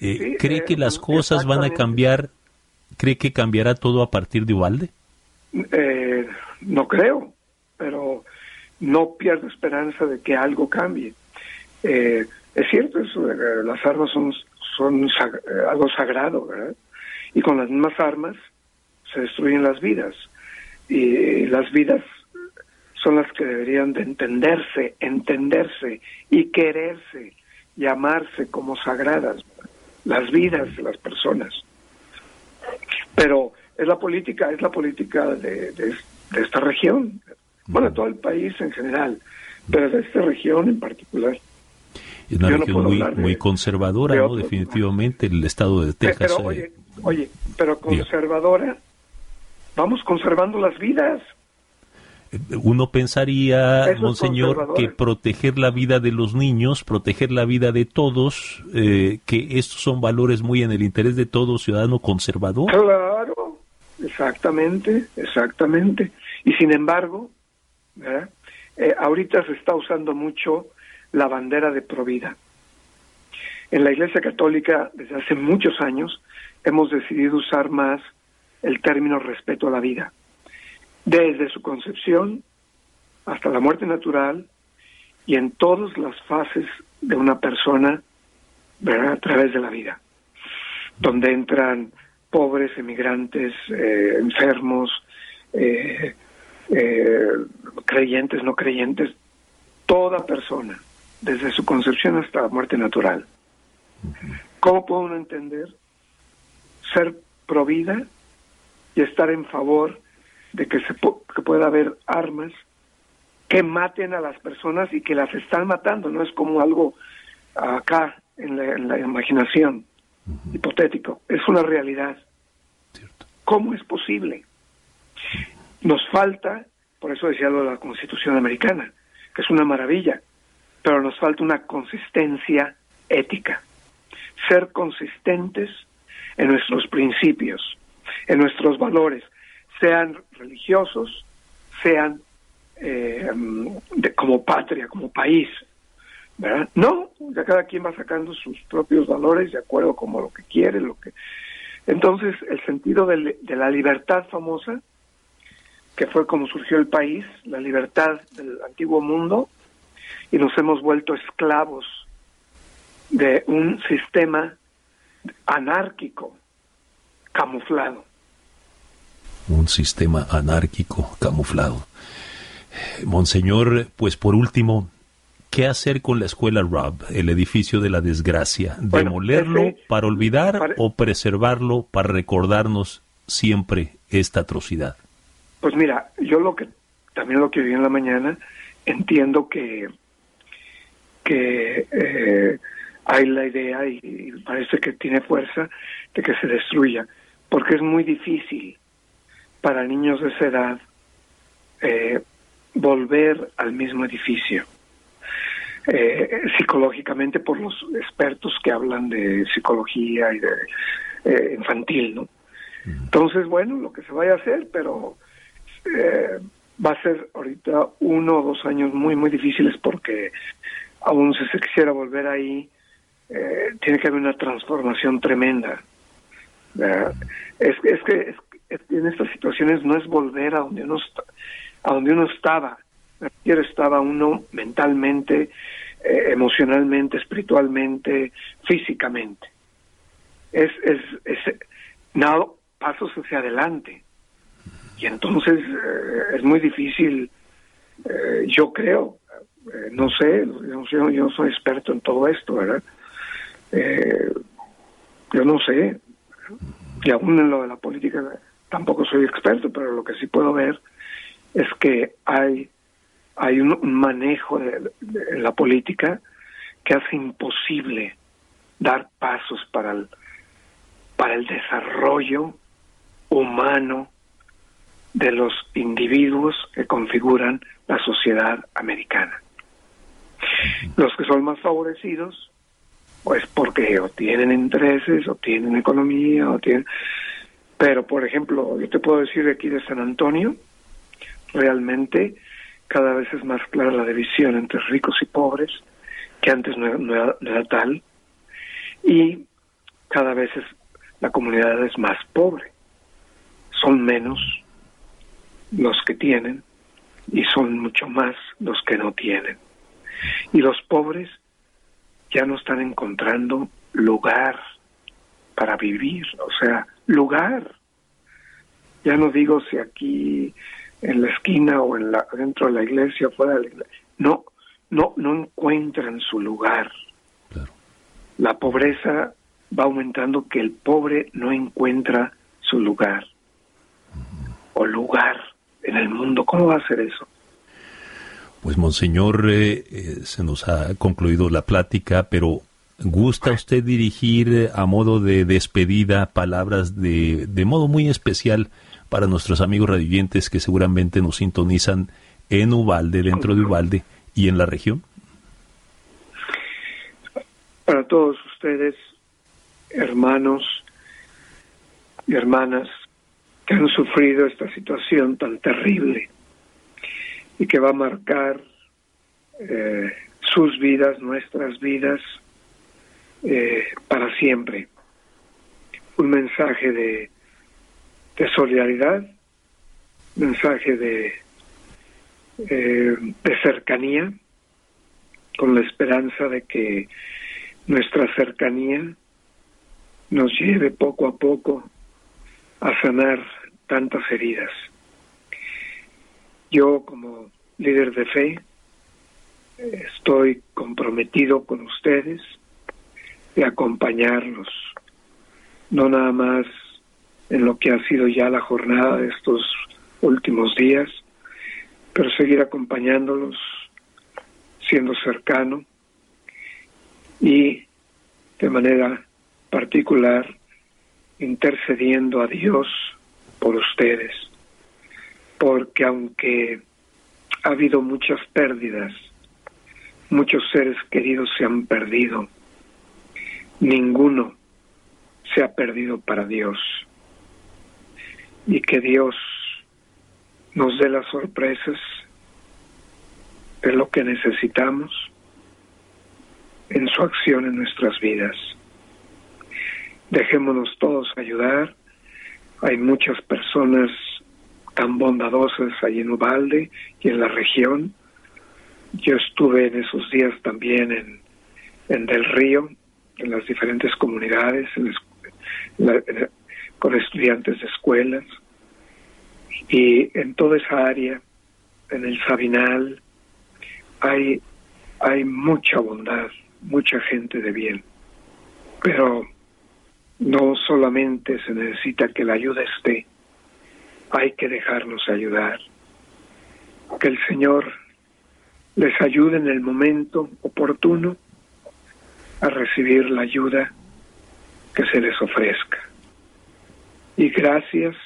Eh, ¿Cree que las cosas van a cambiar? ¿Cree que cambiará todo a partir de Ubalde? Eh, no creo, pero no pierdo esperanza de que algo cambie. Eh, es cierto eso, las armas son, son algo sagrado, ¿verdad? Y con las mismas armas se destruyen las vidas. Y las vidas son las que deberían de entenderse, entenderse y quererse, llamarse como sagradas las vidas de las personas. Pero es la política, es la política de, esta región, bueno, de todo el país en general, pero de esta región en particular. Es una región muy, muy conservadora, ¿no? Definitivamente, el estado de Texas. Pero, oye, oye, pero conservadora, vamos conservando las vidas uno pensaría, monseñor, que proteger la vida de los niños, proteger la vida de todos, eh, que estos son valores muy en el interés de todo ciudadano conservador. Claro, exactamente, exactamente. Y sin embargo, eh, ahorita se está usando mucho la bandera de provida. En la Iglesia Católica, desde hace muchos años, hemos decidido usar más el término respeto a la vida. Desde su concepción hasta la muerte natural y en todas las fases de una persona a través de la vida, donde entran pobres, emigrantes, eh, enfermos, eh, eh, creyentes, no creyentes, toda persona, desde su concepción hasta la muerte natural. ¿Cómo puede uno entender ser provida y estar en favor de que, se que pueda haber armas que maten a las personas y que las están matando, no es como algo acá en la, imaginación, hipotético, es una realidad. ¿Cómo es posible? Nos falta, por eso decía lo de la Constitución americana, que es una maravilla, pero nos falta una consistencia ética. Ser consistentes en nuestros principios, en nuestros valores, sean religiosos, sean eh, como patria, como país. ¿verdad? No, ya cada quien va sacando sus propios valores de acuerdo como lo que quiere, lo que... Entonces, el sentido de, de la libertad famosa, que fue como surgió el país, la libertad del antiguo mundo, y nos hemos vuelto esclavos de un sistema anárquico, camuflado. Un sistema anárquico, camuflado. Monseñor, pues por último, ¿qué hacer con la escuela Rob, el edificio de la desgracia? ¿Demolerlo para olvidar o preservarlo para recordarnos siempre esta atrocidad? Pues mira, yo lo que también lo que vi en la mañana, entiendo que que eh, hay la idea y, parece que tiene fuerza de que se destruya, porque es muy difícil para niños de esa edad eh, volver al mismo edificio. Eh, psicológicamente por los expertos que hablan de psicología y de eh, infantil, ¿no? Entonces, bueno, lo que se vaya a hacer, pero eh, va a ser ahorita uno o dos años muy, muy difíciles porque aún si se quisiera volver ahí, tiene que haber una transformación tremenda. Es, es, que en estas situaciones no es volver a donde uno a donde uno estaba. Ayer estaba uno mentalmente, eh, emocionalmente, espiritualmente, físicamente. Es, es, es pasos hacia adelante. Y entonces eh, es muy difícil, eh, yo creo, no sé, yo, yo soy experto en todo esto, ¿verdad? yo no sé, y aún en lo de la política tampoco soy experto, pero lo que sí puedo ver es que hay, hay un manejo de, la política que hace imposible dar pasos para el, para el desarrollo humano de los individuos que configuran la sociedad americana. Los que son más favorecidos, pues porque o tienen intereses, o tienen economía, o tienen... Pero, por ejemplo, yo te puedo decir aquí de San Antonio, realmente cada vez es más clara la división entre ricos y pobres, que antes no era, tal, y cada vez es, la comunidad es más pobre. Son menos los que tienen y son mucho más los que no tienen. Y los pobres ya no están encontrando lugar para vivir, o sea, lugar. Ya no digo si aquí en la esquina o en la, dentro de la iglesia, fuera de la iglesia. No, no, no encuentran su lugar. La pobreza va aumentando que el pobre no encuentra su lugar o lugar en el mundo. ¿Cómo va a ser eso? Pues, Monseñor, eh, eh, se nos ha concluido la plática, pero ¿gusta usted dirigir eh, a modo de despedida palabras de, de modo muy especial para nuestros amigos radioyentes que seguramente nos sintonizan en Ubalde, dentro de Ubalde y en la región? Para todos ustedes, hermanos y hermanas que han sufrido esta situación tan terrible y que va a marcar eh, sus vidas, nuestras vidas, eh, para siempre. Un mensaje de de solidaridad, mensaje eh, de cercanía, con la esperanza de que nuestra cercanía nos lleve poco a poco a sanar tantas heridas. Yo como líder de fe estoy comprometido con ustedes de acompañarlos, no nada más en lo que ha sido ya la jornada de estos últimos días, pero seguir acompañándolos, siendo cercano y de manera particular intercediendo a Dios por ustedes, porque aunque ha habido muchas pérdidas, muchos seres queridos se han perdido, ninguno se ha perdido para Dios. Y que Dios nos dé las sorpresas de lo que necesitamos en su acción en nuestras vidas. Dejémonos todos ayudar. Hay muchas personas tan bondadosas ahí en Ubalde y en la región. Yo estuve en esos días también en, en Del Río, en las diferentes comunidades, con estudiantes de escuelas. Y en toda esa área, en el Sabinal, hay, hay mucha bondad, mucha gente de bien. Pero no solamente se necesita que la ayuda esté, hay que dejarnos ayudar. Que el Señor les ayude en el momento oportuno a recibir la ayuda que se les ofrezca. Y gracias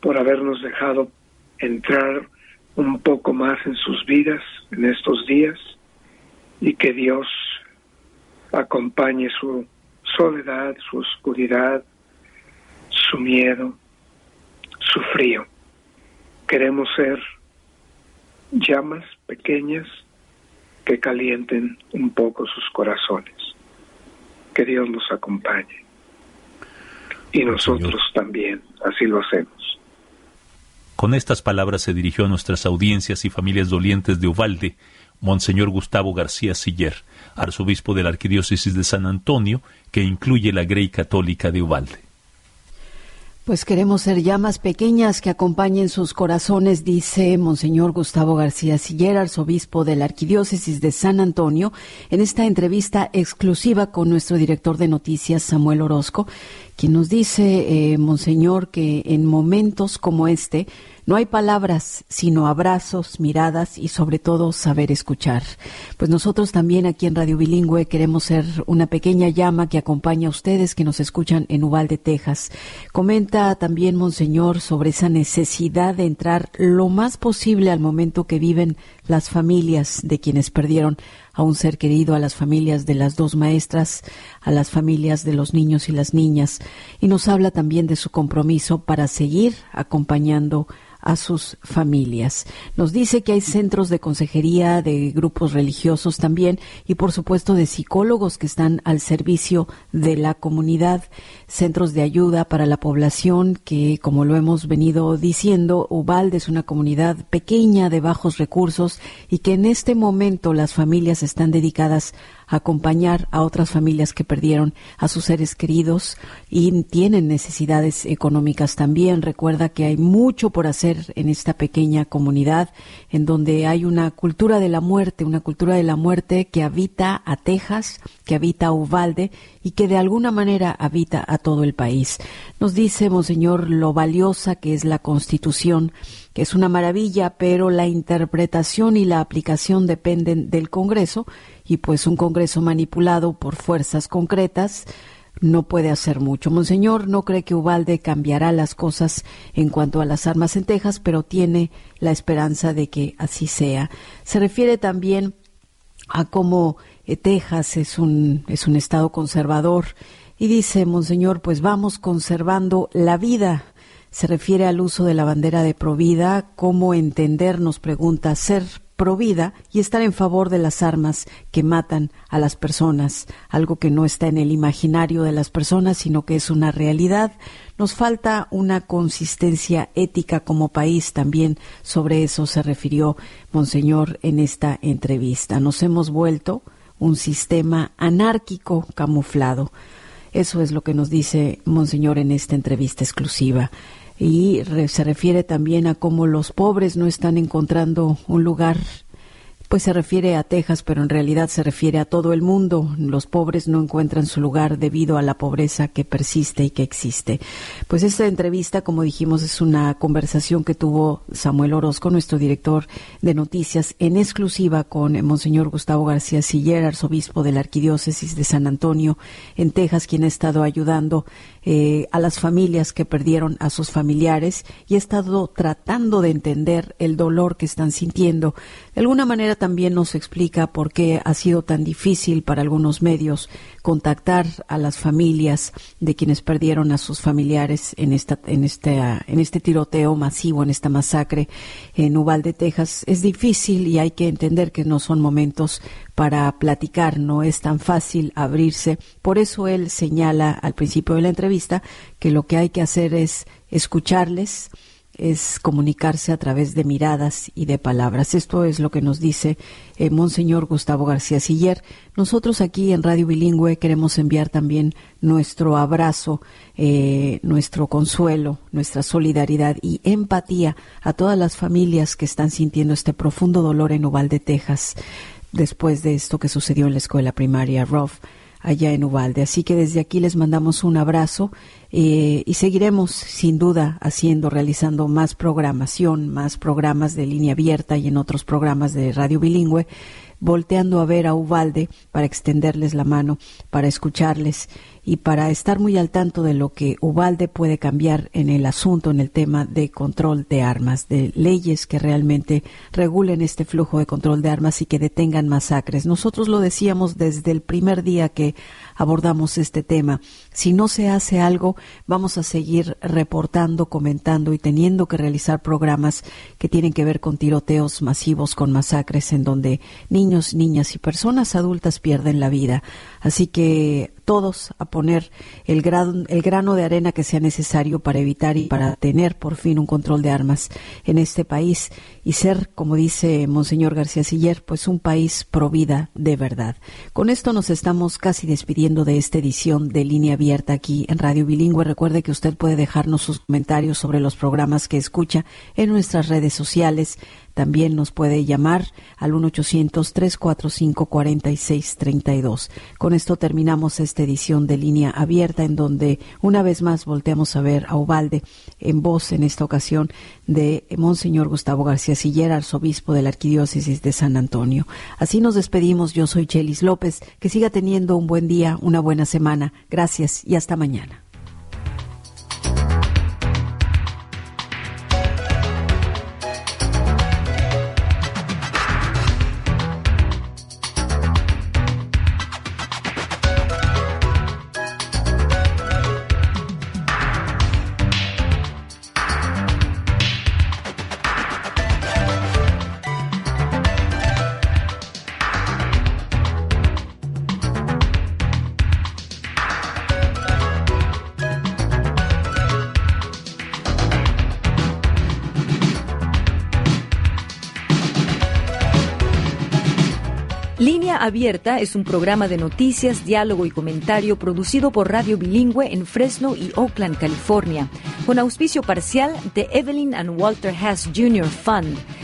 por habernos dejado entrar un poco más en sus vidas en estos días y que Dios acompañe su soledad, su oscuridad, su miedo, su frío. Queremos ser llamas pequeñas que calienten un poco sus corazones. Que Dios nos acompañe. Y nosotros también, así lo hacemos. Con estas palabras se dirigió a nuestras audiencias y familias dolientes de Uvalde, Monseñor Gustavo García Siller, arzobispo de la Arquidiócesis de San Antonio, que incluye la Grey Católica de Uvalde. Pues queremos ser llamas pequeñas que acompañen sus corazones, dice Monseñor Gustavo García Siller, arzobispo de la Arquidiócesis de San Antonio, en esta entrevista exclusiva con nuestro director de noticias, Samuel Orozco, quien nos dice, eh, Monseñor, que en momentos como este, no hay palabras, sino abrazos, miradas y sobre todo saber escuchar. Pues nosotros también aquí en Radio Bilingüe queremos ser una pequeña llama que acompaña a ustedes que nos escuchan en Uvalde, Texas. Comenta también, Monseñor, sobre esa necesidad de entrar lo más posible al momento que viven las familias de quienes perdieron a un ser querido, a las familias de las dos maestras, a las familias de los niños y las niñas, y nos habla también de su compromiso para seguir acompañando a sus familias. Nos dice que hay centros de consejería de grupos religiosos también y por supuesto de psicólogos que están al servicio de la comunidad, centros de ayuda para la población que como lo hemos venido diciendo, Ubalde es una comunidad pequeña de bajos recursos y que en este momento las familias están dedicadas acompañar a otras familias que perdieron a sus seres queridos y tienen necesidades económicas también. Recuerda que hay mucho por hacer en esta pequeña comunidad en donde hay una cultura de la muerte, una cultura de la muerte que habita a Texas, que habita a Uvalde y que de alguna manera habita a todo el país. Nos dice, Monseñor, lo valiosa que es la Constitución que es una maravilla, pero la interpretación y la aplicación dependen del Congreso y pues un Congreso manipulado por fuerzas concretas no puede hacer mucho. Monseñor no cree que Ubalde cambiará las cosas en cuanto a las armas en Texas, pero tiene la esperanza de que así sea. Se refiere también a cómo eh, Texas es un, es un estado conservador y dice, Monseñor, pues vamos conservando la vida. Se refiere al uso de la bandera de Provida, cómo entender, nos pregunta, ser provida y estar en favor de las armas que matan a las personas, algo que no está en el imaginario de las personas, sino que es una realidad. Nos falta una consistencia ética como país también. Sobre eso se refirió Monseñor en esta entrevista. Nos hemos vuelto un sistema anárquico camuflado. Eso es lo que nos dice Monseñor en esta entrevista exclusiva y se refiere también a cómo los pobres no están encontrando un lugar pues se refiere a Texas, pero en realidad se refiere a todo el mundo. Los pobres no encuentran su lugar debido a la pobreza que persiste y que existe. Pues esta entrevista, como dijimos, es una conversación que tuvo Samuel Orozco, nuestro director de noticias, en exclusiva con Monseñor Gustavo García Siller, arzobispo de la Arquidiócesis de San Antonio, en Texas, quien ha estado ayudando eh, a las familias que perdieron a sus familiares y ha estado tratando de entender el dolor que están sintiendo. De alguna manera también nos explica por qué ha sido tan difícil para algunos medios contactar a las familias de quienes perdieron a sus familiares en esta en este en este tiroteo masivo en esta masacre en Uvalde, Texas. Es difícil y hay que entender que no son momentos para platicar, no es tan fácil abrirse. Por eso él señala al principio de la entrevista que lo que hay que hacer es escucharles, es comunicarse a través de miradas y de palabras. Esto es lo que nos dice eh, Monseñor Gustavo García Siller. Nosotros aquí en Radio Bilingüe queremos enviar también nuestro abrazo, eh, nuestro consuelo, nuestra solidaridad y empatía a todas las familias que están sintiendo este profundo dolor en Uvalde, Texas, después de esto que sucedió en la escuela primaria Ruff allá en Uvalde. Así que desde aquí les mandamos un abrazo eh, y seguiremos sin duda haciendo, realizando más programación, más programas de línea abierta y en otros programas de radio bilingüe, volteando a ver a Uvalde para extenderles la mano, para escucharles y para estar muy al tanto de lo que Ubalde puede cambiar en el asunto, en el tema de control de armas, de leyes que realmente regulen este flujo de control de armas y que detengan masacres. Nosotros lo decíamos desde el primer día que abordamos este tema. Si no se hace algo, vamos a seguir reportando, comentando y teniendo que realizar programas que tienen que ver con tiroteos masivos, con masacres en donde niños, niñas y personas adultas pierden la vida. Así que todos a poner el, el grano de arena que sea necesario para evitar y para tener por fin un control de armas en este país y ser, como dice Monseñor García Siller, pues un país provida de verdad. Con esto nos estamos casi despidiendo de esta edición de línea abierta aquí en Radio Bilingüe. Recuerde que usted puede dejarnos sus comentarios sobre los programas que escucha en nuestras redes sociales también nos puede llamar al 1-800-345-4632. Con esto terminamos esta edición de línea abierta en donde una vez más volteamos a ver a Ubalde en voz en esta ocasión de Monseñor Gustavo García Siller, arzobispo de la Arquidiócesis de San Antonio. Así nos despedimos. Yo soy Chelis López. Que siga teniendo un buen día, una buena semana. Gracias y hasta mañana. Abierta es un programa de noticias, diálogo y comentario producido por Radio Bilingüe en Fresno y Oakland, California, con auspicio parcial de Evelyn and Walter Hess Jr. Fund,